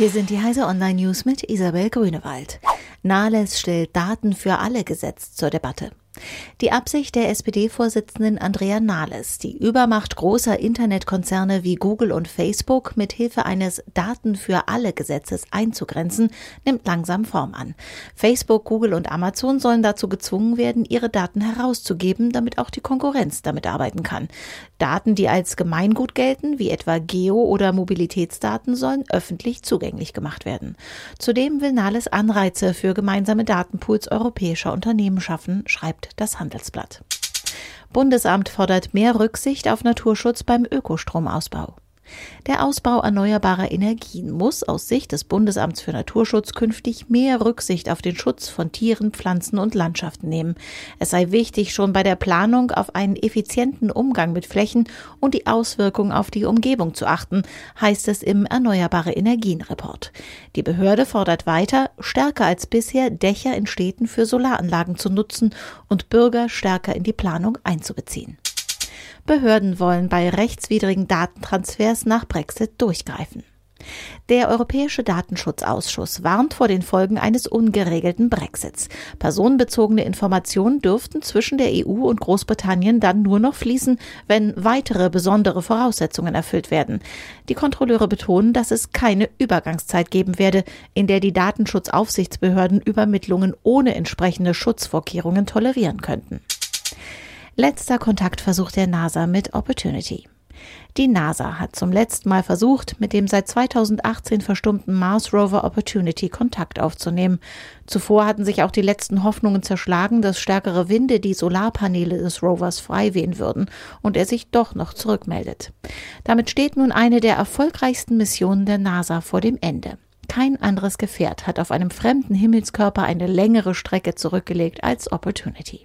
Hier sind die Heise Online News mit Isabel Grünewald. Nahles stellt Daten für alle Gesetz zur Debatte. Die Absicht der SPD-Vorsitzenden Andrea Nahles, die Übermacht großer Internetkonzerne wie Google und Facebook mit Hilfe eines Daten für alle Gesetzes einzugrenzen, nimmt langsam Form an. Facebook, Google und Amazon sollen dazu gezwungen werden, ihre Daten herauszugeben, damit auch die Konkurrenz damit arbeiten kann. Daten, die als Gemeingut gelten, wie etwa Geo- oder Mobilitätsdaten, sollen öffentlich zugänglich gemacht werden. Zudem will Nahles Anreize für gemeinsame Datenpools europäischer Unternehmen schaffen, schreibt schreibt das Handelsblatt. Bundesamt fordert mehr Rücksicht auf Naturschutz beim Ökostromausbau. Der Ausbau erneuerbarer Energien muss aus Sicht des Bundesamts für Naturschutz künftig mehr Rücksicht auf den Schutz von Tieren, Pflanzen und Landschaften nehmen. Es sei wichtig, schon bei der Planung auf einen effizienten Umgang mit Flächen und die Auswirkungen auf die Umgebung zu achten, heißt es im Erneuerbare Energien Report. Die Behörde fordert weiter, stärker als bisher Dächer in Städten für Solaranlagen zu nutzen und Bürger stärker in die Planung einzubeziehen. Behörden wollen bei rechtswidrigen Datentransfers nach Brexit durchgreifen. Der Europäische Datenschutzausschuss warnt vor den Folgen eines ungeregelten Brexits. Personenbezogene Informationen dürften zwischen der EU und Großbritannien dann nur noch fließen, wenn weitere besondere Voraussetzungen erfüllt werden. Die Kontrolleure betonen, dass es keine Übergangszeit geben werde, in der die Datenschutzaufsichtsbehörden Übermittlungen ohne entsprechende Schutzvorkehrungen tolerieren könnten. Letzter Kontaktversuch der NASA mit Opportunity. Die NASA hat zum letzten Mal versucht, mit dem seit 2018 verstummten Mars Rover Opportunity Kontakt aufzunehmen. Zuvor hatten sich auch die letzten Hoffnungen zerschlagen, dass stärkere Winde die Solarpaneele des Rovers frei wehen würden und er sich doch noch zurückmeldet. Damit steht nun eine der erfolgreichsten Missionen der NASA vor dem Ende. Kein anderes Gefährt hat auf einem fremden Himmelskörper eine längere Strecke zurückgelegt als Opportunity.